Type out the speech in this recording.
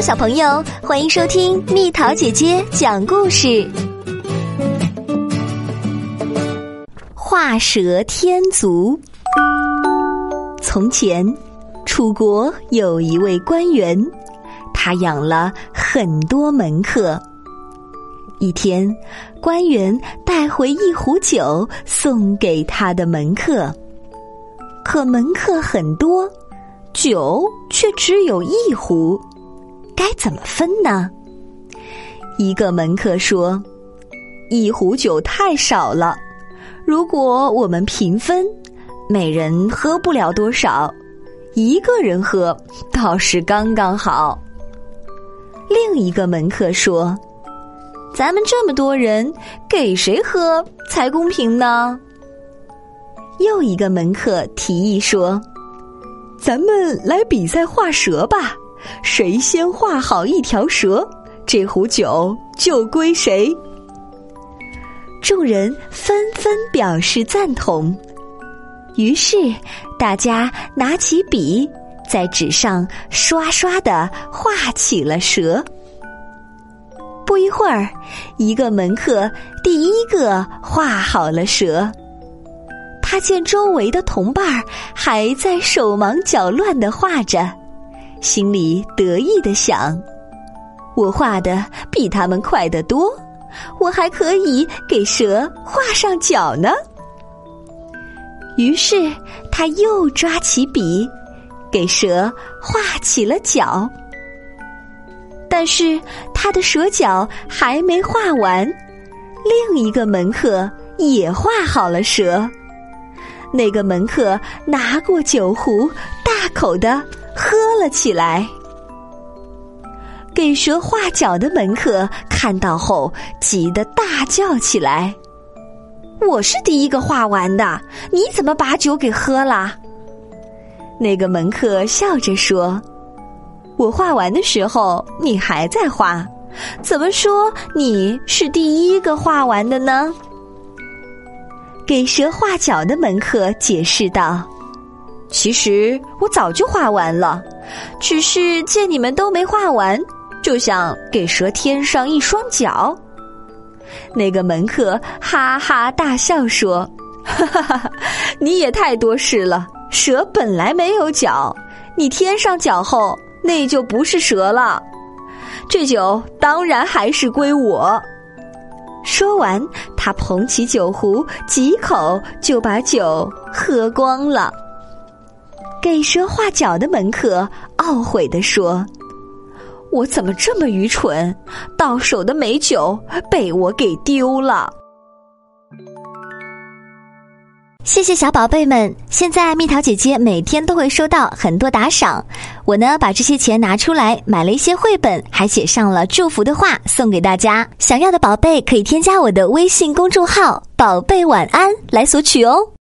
小朋友，欢迎收听蜜桃姐姐讲故事。画蛇添足。从前，楚国有一位官员，他养了很多门客。一天，官员带回一壶酒送给他的门客，可门客很多，酒却只有一壶。该怎么分呢？一个门客说：“一壶酒太少了，如果我们平分，每人喝不了多少，一个人喝倒是刚刚好。”另一个门客说：“咱们这么多人，给谁喝才公平呢？”又一个门客提议说：“咱们来比赛画蛇吧。”谁先画好一条蛇，这壶酒就归谁。众人纷纷表示赞同，于是大家拿起笔，在纸上刷刷的画起了蛇。不一会儿，一个门客第一个画好了蛇。他见周围的同伴还在手忙脚乱的画着。心里得意的想：“我画的比他们快得多，我还可以给蛇画上脚呢。”于是他又抓起笔，给蛇画起了脚。但是他的蛇脚还没画完，另一个门客也画好了蛇。那个门客拿过酒壶，大口的。喝了起来。给蛇画脚的门客看到后，急得大叫起来：“我是第一个画完的，你怎么把酒给喝了？”那个门客笑着说：“我画完的时候，你还在画，怎么说你是第一个画完的呢？”给蛇画脚的门客解释道。其实我早就画完了，只是见你们都没画完，就想给蛇添上一双脚。那个门客哈哈大笑说：“哈哈哈，你也太多事了！蛇本来没有脚，你添上脚后，那就不是蛇了。这酒当然还是归我。”说完，他捧起酒壶，几口就把酒喝光了。给蛇画脚的门客懊悔地说：“我怎么这么愚蠢？到手的美酒被我给丢了。”谢谢小宝贝们！现在蜜桃姐姐每天都会收到很多打赏，我呢把这些钱拿出来买了一些绘本，还写上了祝福的话送给大家。想要的宝贝可以添加我的微信公众号“宝贝晚安”来索取哦。